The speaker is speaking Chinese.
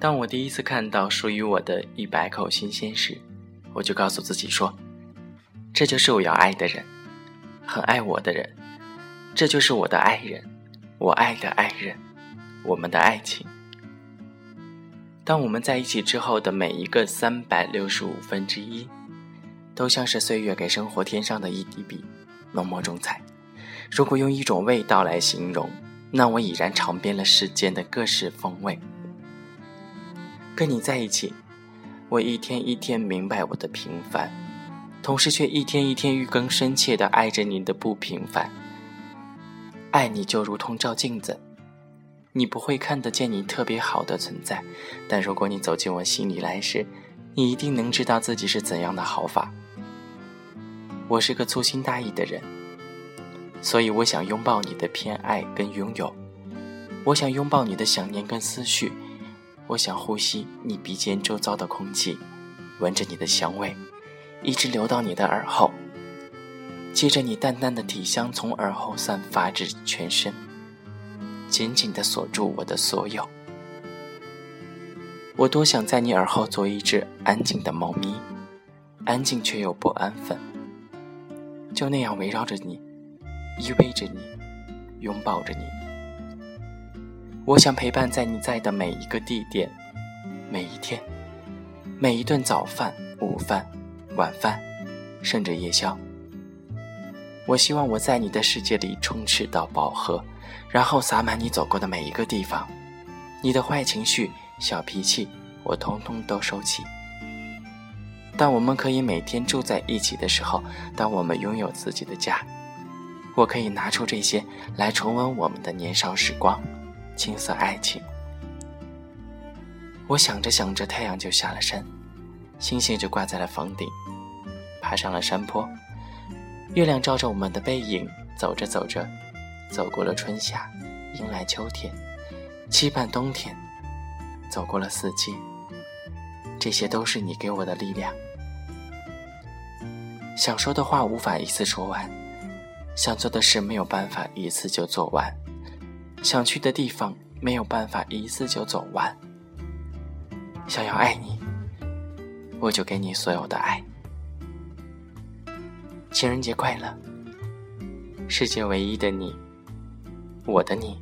当我第一次看到属于我的一百口新鲜时，我就告诉自己说：“这就是我要爱的人，很爱我的人，这就是我的爱人，我爱的爱人，我们的爱情。”当我们在一起之后的每一个三百六十五分之一，都像是岁月给生活添上的一滴笔，浓墨重彩。如果用一种味道来形容，那我已然尝遍了世间的各式风味。跟你在一起，我一天一天明白我的平凡，同时却一天一天愈更深切的爱着你的不平凡。爱你就如同照镜子，你不会看得见你特别好的存在，但如果你走进我心里来时，你一定能知道自己是怎样的好法。我是个粗心大意的人，所以我想拥抱你的偏爱跟拥有，我想拥抱你的想念跟思绪。我想呼吸你鼻尖周遭的空气，闻着你的香味，一直流到你的耳后，接着你淡淡的体香从耳后散发至全身，紧紧地锁住我的所有。我多想在你耳后做一只安静的猫咪，安静却又不安分，就那样围绕着你，依偎着你，拥抱着你。我想陪伴在你在的每一个地点，每一天，每一顿早饭、午饭、晚饭，甚至夜宵。我希望我在你的世界里充斥到饱和，然后洒满你走过的每一个地方。你的坏情绪、小脾气，我通通都收起。当我们可以每天住在一起的时候，当我们拥有自己的家，我可以拿出这些来重温我们的年少时光。青涩爱情，我想着想着，太阳就下了山，星星就挂在了房顶，爬上了山坡，月亮照着我们的背影，走着走着，走过了春夏，迎来秋天，期盼冬天，走过了四季，这些都是你给我的力量。想说的话无法一次说完，想做的事没有办法一次就做完。想去的地方没有办法一次就走完。想要爱你，我就给你所有的爱。情人节快乐！世界唯一的你，我的你。